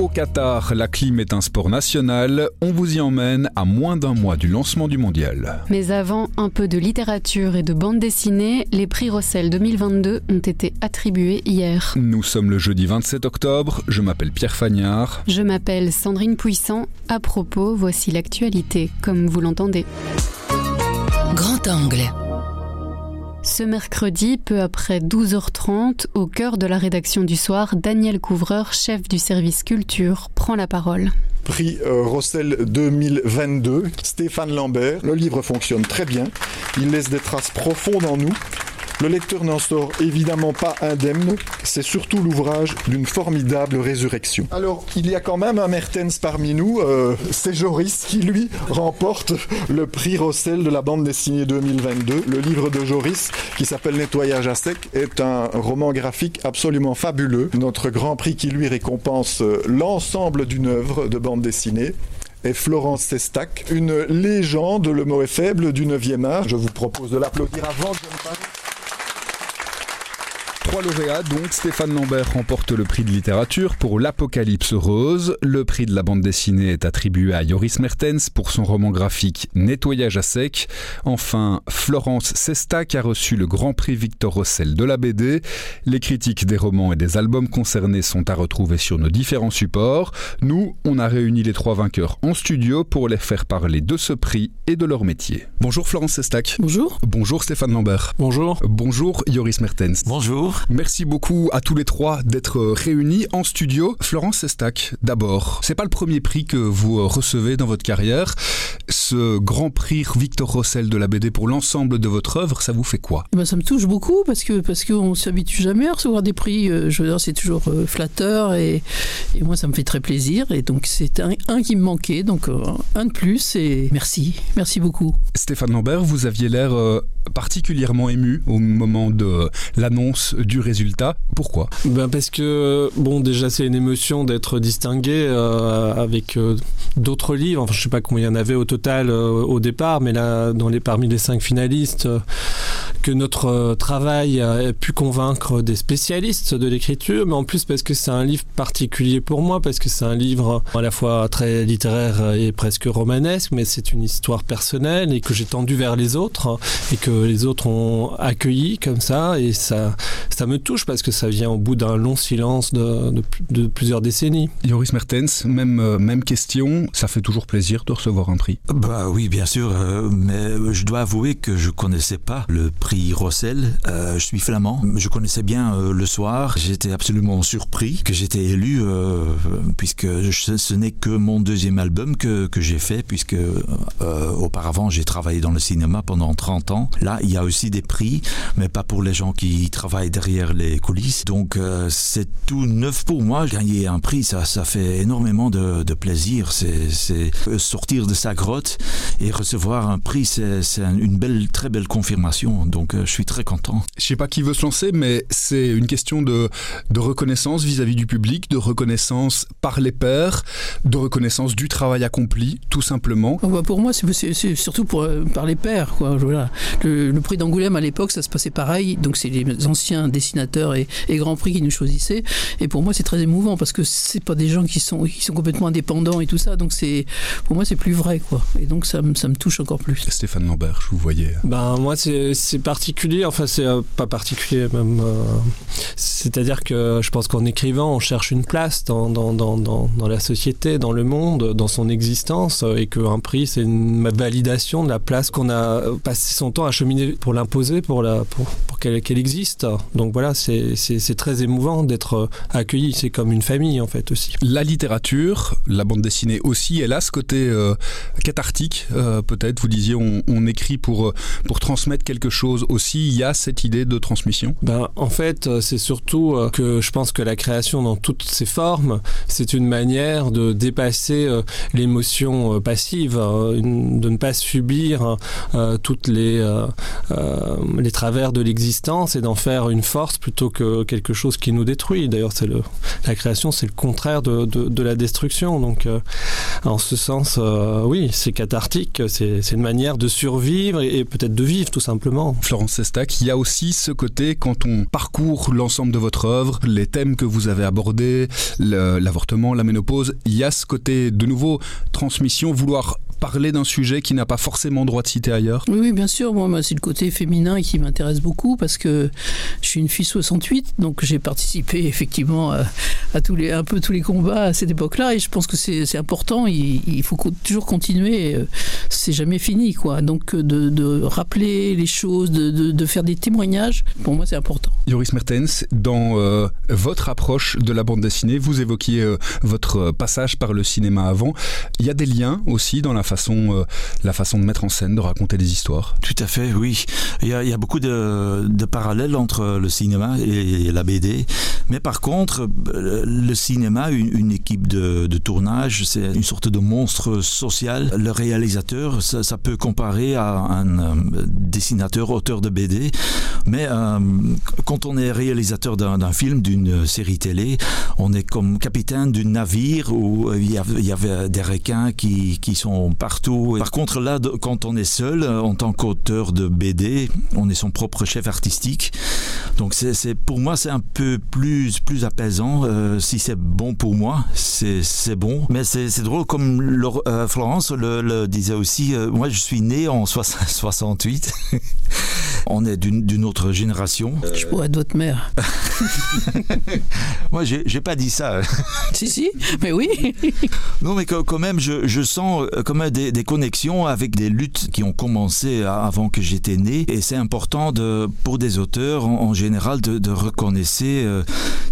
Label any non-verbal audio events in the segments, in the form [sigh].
Au Qatar, la clim est un sport national. On vous y emmène à moins d'un mois du lancement du mondial. Mais avant, un peu de littérature et de bande dessinée. Les prix Rossel 2022 ont été attribués hier. Nous sommes le jeudi 27 octobre. Je m'appelle Pierre Fagnard. Je m'appelle Sandrine Puissant. À propos, voici l'actualité, comme vous l'entendez. Grand angle. Ce mercredi, peu après 12h30, au cœur de la rédaction du soir, Daniel Couvreur, chef du service culture, prend la parole. Prix euh, Rossel 2022, Stéphane Lambert. Le livre fonctionne très bien. Il laisse des traces profondes en nous. Le lecteur n'en sort évidemment pas indemne, c'est surtout l'ouvrage d'une formidable résurrection. Alors, il y a quand même un Mertens parmi nous, euh, c'est Joris qui lui remporte le prix Rossel de la bande dessinée 2022. Le livre de Joris, qui s'appelle Nettoyage à sec, est un roman graphique absolument fabuleux. Notre grand prix qui lui récompense euh, l'ensemble d'une œuvre de bande dessinée est Florence Sestac, une légende, le mot est faible, du 9e art. Je vous propose de l'applaudir avant de me parler. Trois lauréats, donc Stéphane Lambert remporte le prix de littérature pour L'Apocalypse Rose. Le prix de la bande dessinée est attribué à Joris Mertens pour son roman graphique Nettoyage à sec. Enfin, Florence Sestac a reçu le grand prix Victor Rossel de la BD. Les critiques des romans et des albums concernés sont à retrouver sur nos différents supports. Nous, on a réuni les trois vainqueurs en studio pour les faire parler de ce prix et de leur métier. Bonjour Florence Sestac. Bonjour. Bonjour Stéphane Lambert. Bonjour. Bonjour Joris Mertens. Bonjour. Merci beaucoup à tous les trois d'être réunis en studio. Florence Sestac, d'abord, c'est pas le premier prix que vous recevez dans votre carrière. Ce grand prix Victor Rossel de la BD pour l'ensemble de votre œuvre, ça vous fait quoi? Ben, Ça me touche beaucoup parce que parce qu'on s'habitue jamais à recevoir des prix. euh, Je veux dire, c'est toujours euh, flatteur et, et moi, ça me fait très plaisir. Et donc, c'est un, un qui me manquait. Donc, euh, un de plus. Et merci. Merci beaucoup. Stéphane Lambert, vous aviez l'air euh, particulièrement ému au moment de l'annonce du résultat. Pourquoi? Ben parce que bon déjà c'est une émotion d'être distingué euh, avec euh, d'autres livres. Enfin, je sais pas combien il y en avait au total euh, au départ, mais là dans les parmi les cinq finalistes, que notre euh, travail a pu convaincre des spécialistes de l'écriture, mais en plus parce que c'est un livre particulier pour moi, parce que c'est un livre à la fois très littéraire et presque romanesque, mais c'est une histoire personnelle et que j'ai tendu vers les autres et que les autres ont accueilli comme ça et ça ça me touche parce que ça vient au bout d'un long silence de, de, de plusieurs décennies. Joris Mertens, même, euh, même question, ça fait toujours plaisir de recevoir un prix. Bah oui, bien sûr, euh, mais je dois avouer que je connaissais pas le prix Rossel. Euh, je suis flamand, je connaissais bien euh, le soir. J'étais absolument surpris que j'étais élu, euh, puisque ce n'est que mon deuxième album que, que j'ai fait, puisque auparavant j'ai travaillé dans le cinéma pendant 30 ans. Là, il y a aussi des prix, mais pas pour les gens qui travaillent derrière les coulisses. Donc c'est tout neuf pour moi. Gagner un prix, ça, ça fait énormément de, plaisir. C'est sortir de sa grotte et recevoir un prix, c'est c'est un- une belle, très belle confirmation. Euh, je suis très content. Je sais pas qui veut se lancer, mais c'est une question de, de reconnaissance vis-à-vis du public, de reconnaissance par les pairs, de reconnaissance du travail accompli, tout simplement. Oh, bah, pour moi, c'est- c'est c'est surtout pour, euh, par les pairs. Quoi. Voilà. Le, le prix d'Angoulême, à l'époque, ça se passait pareil. Donc, c'est les anciens dessinateurs et, et grands prix qui nous choisissaient. Et pour moi, c'est très émouvant parce que c'est pas des gens qui sont, qui sont complètement indépendants et tout ça. Donc, c'est pour moi, c'est plus vrai. Quoi. Et donc, ça, me- ça me touche encore plus. Stéphane Lambert, je vous voyais. Ben moi c'est c'est particulier, enfin c'est euh, pas particulier même. euh, C'est-à-dire que je pense qu'en écrivant on cherche une place dans, dans, dans, dans, la société, dans le monde, dans son existence euh, et qu'un prix c'est une validation de la place qu'on a passé son temps à cheminer pour l'imposer, pour, pour, pour qu'elle qu'elle existe. Donc voilà, c'est très émouvant d'être euh, accueilli, c'est comme une famille en fait aussi. La littérature, la bande dessinée aussi, elle a ce côté euh, cathartique, euh, peut-être. Vous disiez, on, on écrit pour, euh, pour transmettre quelque chose Aussi, il y a cette idée de transmission? Ben, En fait, euh, c'est surtout euh, que je pense que la création dans toutes ses formes, c'est une manière de dépasser euh, l'émotion passive, de ne pas subir toutes les, les travers de l'existence et d'en faire une force plutôt que quelque chose qui nous détruit. D'ailleurs, c'est le, la création, c'est le contraire de, de, la destruction. Donc, en ce sens, oui, c'est cathartique, c'est une manière de survivre et peut-être de vivre tout simplement. Florence Sestac, il y a aussi ce côté quand on parcourt l'ensemble de votre œuvre, les thèmes que vous avez abordés, l'avortement, la ménopause, il y a ce côté de nouveau transmission, vouloir parler d'un sujet qui n'a pas forcément droit de citer ailleurs Oui, oui bien sûr. Moi, c'est le côté féminin qui m'intéresse beaucoup parce que je suis une fille 68, donc j'ai participé effectivement à, à, tous les, un peu tous les combats à cette époque-là et je pense que c'est important. Il, il, faut toujours continuer. C'est jamais fini, quoi. Donc de, de rappeler les choses, de, de, de, faire des témoignages, pour moi, c'est important. Joris Mertens, dans euh, votre approche de la bande dessinée, vous évoquiez euh, votre passage par le cinéma avant. Il y a des liens aussi dans la façon, euh, la façon de mettre en scène, de raconter des histoires. Tout à fait, oui. Il y a, beaucoup de, parallèles entre le cinéma et la BD. Mais par contre, le cinéma, une, équipe de, tournage, c'est une sorte de monstre social. Le réalisateur, ça, peut comparer à un euh, dessinateur, auteur de BD. Mais euh, quand on est réalisateur d'un film, d'une série télé, on est comme capitaine d'un navire où il y, avait, des requins qui, qui sont partout. Par contre, là, quand on est seul, en tant qu'auteur de BD, on est son propre chef artistique. Donc, pour moi, c'est un peu plus, plus apaisant. Euh, si c'est bon pour moi, c'est bon. Mais c'est drôle, comme euh, Florence le, disait aussi, euh, moi, je suis né en 68. [laughs] on est d'une autre génération. Je pourrais être votre mère. [laughs] moi, j'ai pas dit ça. [laughs] si, si, mais oui. [laughs] non, mais quand même, je, je sens comme des, des, connexions avec des luttes qui ont commencé avant que j'étais né. Et c'est important de, pour des auteurs en, en général de, de reconnaître euh,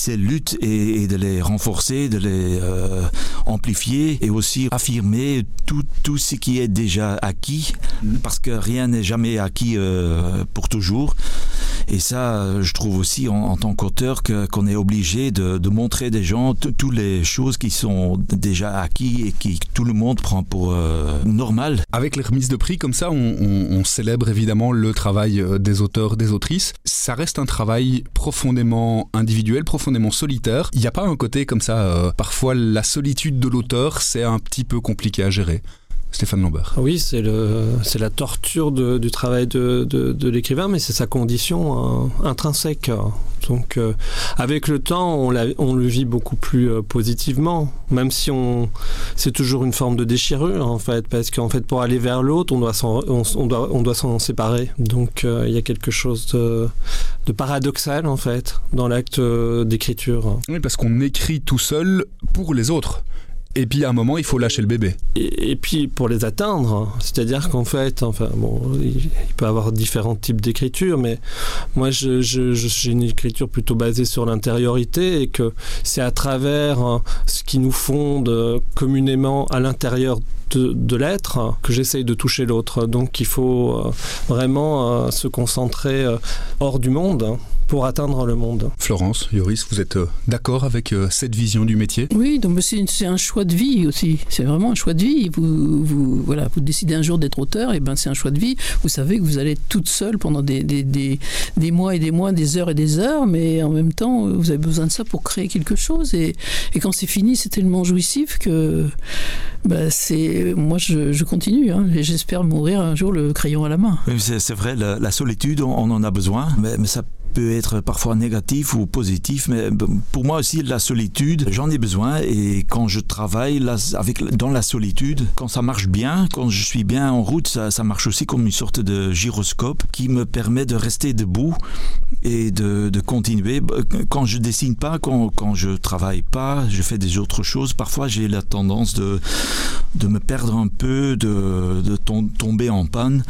ces luttes et, de les renforcer, de les euh, amplifier et aussi affirmer tout, tout ce qui est déjà acquis, parce que rien n'est jamais acquis euh, pour toujours. Et ça, je trouve aussi en, tant qu'auteur qu'on est obligé de, montrer des gens toutes les choses qui sont déjà acquis et qui tout le monde prend pour euh, normal. Avec les remises de prix comme ça, on, célèbre évidemment le travail des auteurs, des autrices. Ça reste un travail profondément individuel, profondément solitaire. Il n'y a pas un côté comme ça, euh, parfois la solitude de l'auteur, c'est un petit peu compliqué à gérer. Stéphane Lambert. Oui, c'est la torture de, du travail de, de, de l'écrivain, mais c'est sa condition euh, intrinsèque. Donc, euh, avec le temps, on, on, le vit beaucoup plus euh, positivement, même si on, c'est toujours une forme de déchirure, en fait, parce qu'en fait, pour aller vers l'autre, on doit s'en on, on doit, on doit s'en séparer. Donc, euh, il y a quelque chose de, de paradoxal, en fait, dans l'acte d'écriture. Oui, parce qu'on écrit tout seul pour les autres. Et puis à un moment, il faut lâcher le bébé. Et, puis pour les atteindre, c'est-à-dire qu'en fait, enfin bon, il, il peut avoir différents types d'écriture, mais moi j'ai une écriture plutôt basée sur l'intériorité et que c'est à travers hein, ce qui nous fonde communément à l'intérieur de, l'être que j'essaye de toucher l'autre. Donc il faut euh, vraiment euh, se concentrer euh, hors du monde pour atteindre le monde. Florence, Yoris, vous êtes d'accord avec cette vision du métier? Oui, donc c'est un choix de vie aussi. C'est vraiment un choix de vie. Vous, vous, voilà, vous décidez un jour d'être auteur, et ben c'est un choix de vie. Vous savez que vous allez être toute seule pendant des, des, des, des, mois et des mois, des heures et des heures, mais en même temps, vous avez besoin de ça pour créer quelque chose. Et, et quand c'est fini, c'est tellement jouissif que ben, c'est moi je, je continue hein, et j'espère mourir un jour le crayon à la main. Oui, c'est vrai, la, la solitude, on, on en a besoin, mais, mais ça peut être parfois négatif ou positif, mais pour moi aussi la solitude, j'en ai besoin et quand je travaille avec, dans la solitude, quand ça marche bien, quand je suis bien en route, ça, ça marche aussi comme une sorte de gyroscope qui me permet de rester debout et de, de continuer. Quand je dessine pas, quand, quand je travaille pas, je fais des autres choses, parfois j'ai la tendance de, de me perdre un peu, de, de tomber en panne.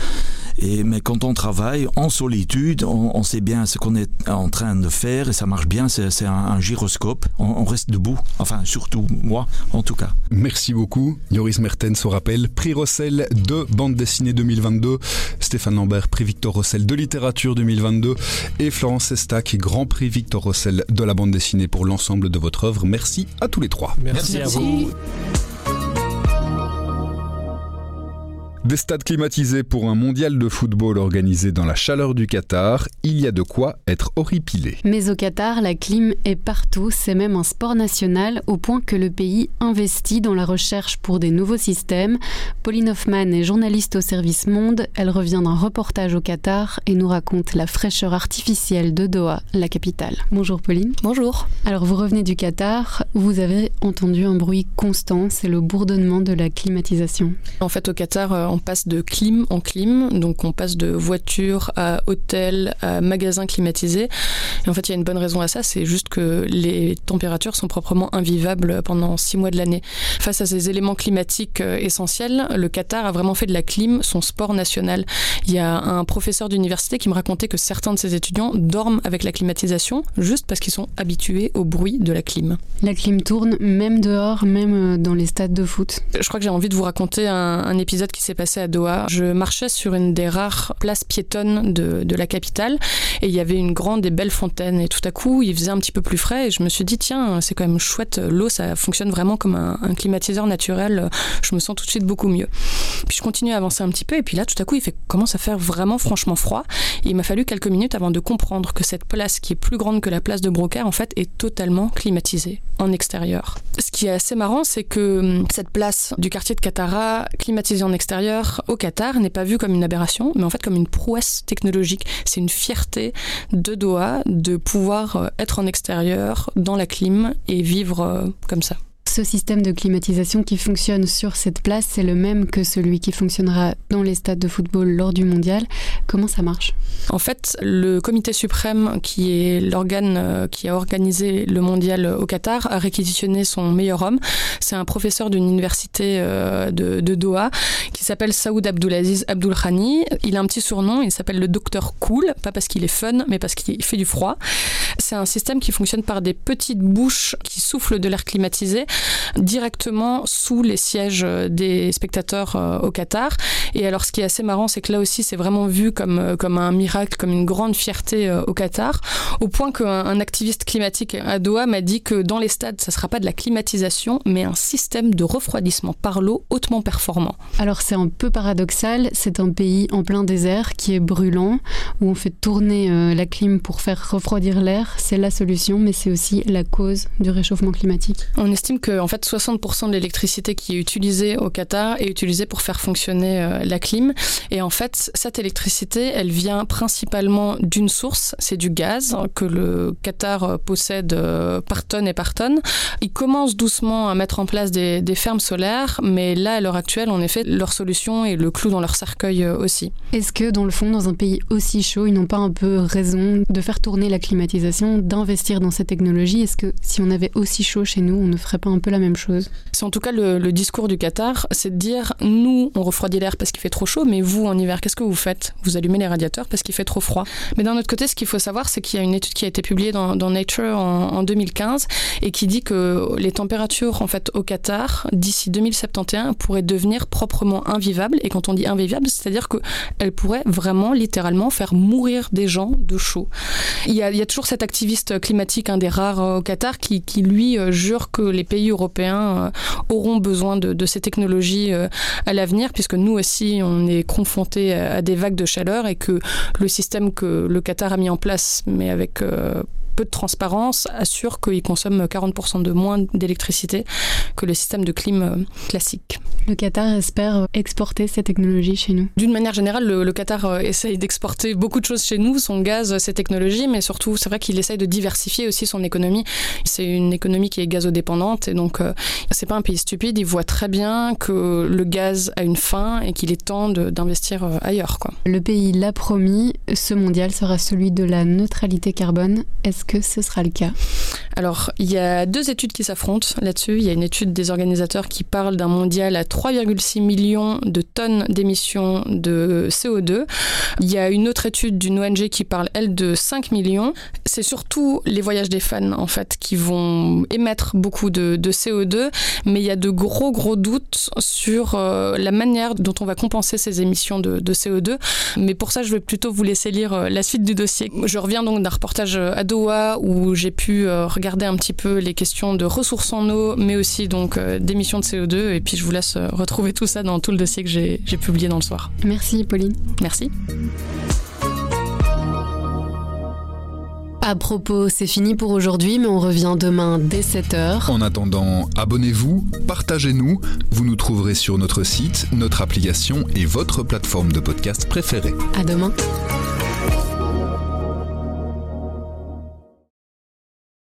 Et, mais quand on travaille en solitude, on, on sait bien ce qu'on est en train de faire et ça marche bien, c'est un, un gyroscope. On, on reste debout, enfin surtout moi en tout cas. Merci beaucoup. Yoris Mertens au rappel, prix Rossel de bande dessinée 2022. Stéphane Lambert, prix Victor Rossel de littérature 2022 et Florence Estac, grand prix Victor Rossel de la bande dessinée pour l'ensemble de votre œuvre. Merci à tous les trois. Merci, Merci. à vous. Des stades climatisés pour un mondial de football organisé dans la chaleur du Qatar, il y a de quoi être horripilé. Mais au Qatar, la clim est partout, c'est même un sport national au point que le pays investit dans la recherche pour des nouveaux systèmes. Pauline Hoffman est journaliste au service Monde, elle revient d'un reportage au Qatar et nous raconte la fraîcheur artificielle de Doha, la capitale. Bonjour Pauline. Bonjour. Alors vous revenez du Qatar, vous avez entendu un bruit constant, c'est le bourdonnement de la climatisation. En fait au Qatar, euh, on passe de clim en clim, donc on passe de voiture à hôtel à magasin climatisé. Et en fait, il y a une bonne raison à ça, c'est juste que les températures sont proprement invivables pendant six mois de l'année. Face à ces éléments climatiques euh, essentiels, le Qatar a vraiment fait de la clim son sport national. Il y a un professeur d'université qui me racontait que certains de ses étudiants dorment avec la climatisation juste parce qu'ils sont habitués au bruit de la clim. La clim tourne même dehors, même euh, dans les stades de foot. Je crois que j'ai envie de vous raconter un, un épisode qui s'est à Doha. Je marchais sur une des rares places piétonnes de, de, la capitale et il y avait une grande et belle fontaine. Et tout à coup, il faisait un petit peu plus frais et je me suis dit, tiens, c'est quand même chouette. L'eau, ça fonctionne vraiment comme un, climatiseur naturel. Je me sens tout de suite beaucoup mieux. Puis je continue à avancer un petit peu et puis là, tout à coup, il fait, commence à faire vraiment franchement froid. Et il m'a fallu quelques minutes avant de comprendre que cette place qui est plus grande que la place de Brocaire, en fait, est totalement climatisée en extérieur. Ce qui est assez marrant, c'est que hum, cette place du quartier de Katara, climatisée en extérieur, au Qatar n'est pas vue comme une aberration, mais en fait comme une prouesse technologique. C'est une fierté de Doha de pouvoir euh, être en extérieur, dans la clim et vivre euh, comme ça. Ce système de climatisation qui fonctionne sur cette place, c'est le même que celui qui fonctionnera dans les stades de football lors du mondial. Comment ça marche? En fait, le comité suprême, qui est l'organe euh, qui a organisé le mondial au Qatar, a réquisitionné son meilleur homme. C'est un professeur d'une université euh, de, Doha qui s'appelle Saoud Abdulaziz Abdulkhani. Il a un petit surnom, il s'appelle le docteur Cool, pas parce qu'il est fun, mais parce qu'il fait du froid. C'est un système qui fonctionne par des petites bouches qui soufflent de l'air climatisé directement sous les sièges des spectateurs euh, au Qatar. Et alors, ce qui est assez marrant, c'est que là aussi, c'est vraiment vu comme, euh, comme un miracle, comme une grande fierté euh, au Qatar, au point qu'un un activiste climatique à Doha m'a dit que dans les stades, ça ne sera pas de la climatisation, mais un système de refroidissement par l'eau hautement performant. Alors, c'est un peu paradoxal. C'est un pays en plein désert qui est brûlant, où on fait tourner euh, la clim pour faire refroidir l'air. C'est la solution, mais c'est aussi la cause du réchauffement climatique. On estime que en fait, 60% de l'électricité qui est utilisée au Qatar est utilisée pour faire fonctionner euh, la clim. Et en fait, cette électricité, elle vient principalement d'une source, c'est du gaz que le Qatar possède euh, par tonne et par tonne. Ils commencent doucement à mettre en place des, des fermes solaires, mais là, à l'heure actuelle, en effet, leur solution est le clou dans leur cercueil euh, aussi. Est-ce que, dans le fond, dans un pays aussi chaud, ils n'ont pas un peu raison de faire tourner la climatisation, d'investir dans cette technologie Est-ce que si on avait aussi chaud chez nous, on ne ferait pas un peu la même chose? C'est en tout cas le, discours du Qatar, c'est de dire, nous, on refroidit l'air parce qu'il fait trop chaud, mais vous, en hiver, qu'est-ce que vous faites? Vous allumez les radiateurs parce qu'il fait trop froid. Mais d'un autre côté, ce qu'il faut savoir, c'est qu'il y a une étude qui a été publiée dans, Nature en, en, 2015 et qui dit que les températures en fait au Qatar d'ici 2071 pourraient devenir proprement invivables. Et quand on dit invivables, c'est-à-dire qu'elles pourraient vraiment, littéralement, faire mourir des gens de chaud. Il y a, toujours activiste climatique, un des rares euh, au Qatar, qui, lui euh, jure que les pays européens euh, auront besoin de, ces technologies à l'avenir, puisque nous aussi, on est confronté à des vagues de chaleur et que le système que le Qatar a mis en place, mais avec peu de transparence, assure qu'il consomme 40% de moins d'électricité que le système de clim classique. Le Qatar espère exporter ces technologies chez nous D'une manière générale, le, le Qatar euh, essaye d'exporter beaucoup de choses chez nous, son gaz, ses technologies, mais surtout, c'est vrai qu'il essaye de diversifier aussi son économie. C'est une économie qui est gazodépendante et donc euh, c'est pas un pays stupide. Il voit très bien que le gaz a une fin et qu'il est temps d'investir euh, ailleurs. Quoi. Le pays l'a promis, ce mondial sera celui de la neutralité carbone. Est-ce Est-ce que ce sera le cas? Alors, il y a deux études qui s'affrontent là-dessus. Il y a une étude des organisateurs qui parle d'un mondial à 3,6 millions de tonnes d'émissions de CO2. Il y a une autre étude d'une ONG qui parle, elle, de 5 millions. C'est surtout les voyages des fans, en fait, qui vont émettre beaucoup de, CO2, mais il y a de gros, gros doutes sur euh, la manière dont on va compenser ces émissions de, CO2. Mais pour ça, je vais plutôt vous laisser lire euh, la suite du dossier. Je reviens donc d'un reportage à Doha où j'ai pu euh, regarder un petit peu les questions de ressources en eau, mais aussi donc d'émissions de CO2. Et puis je vous laisse retrouver tout ça dans tout le dossier que j'ai publié dans le soir. Merci Pauline. Merci. À propos, c'est fini pour aujourd'hui, mais on revient demain dès 7h. En attendant, abonnez-vous, partagez-nous. Vous nous trouverez sur notre site, notre application et votre plateforme de podcast préférée. À demain.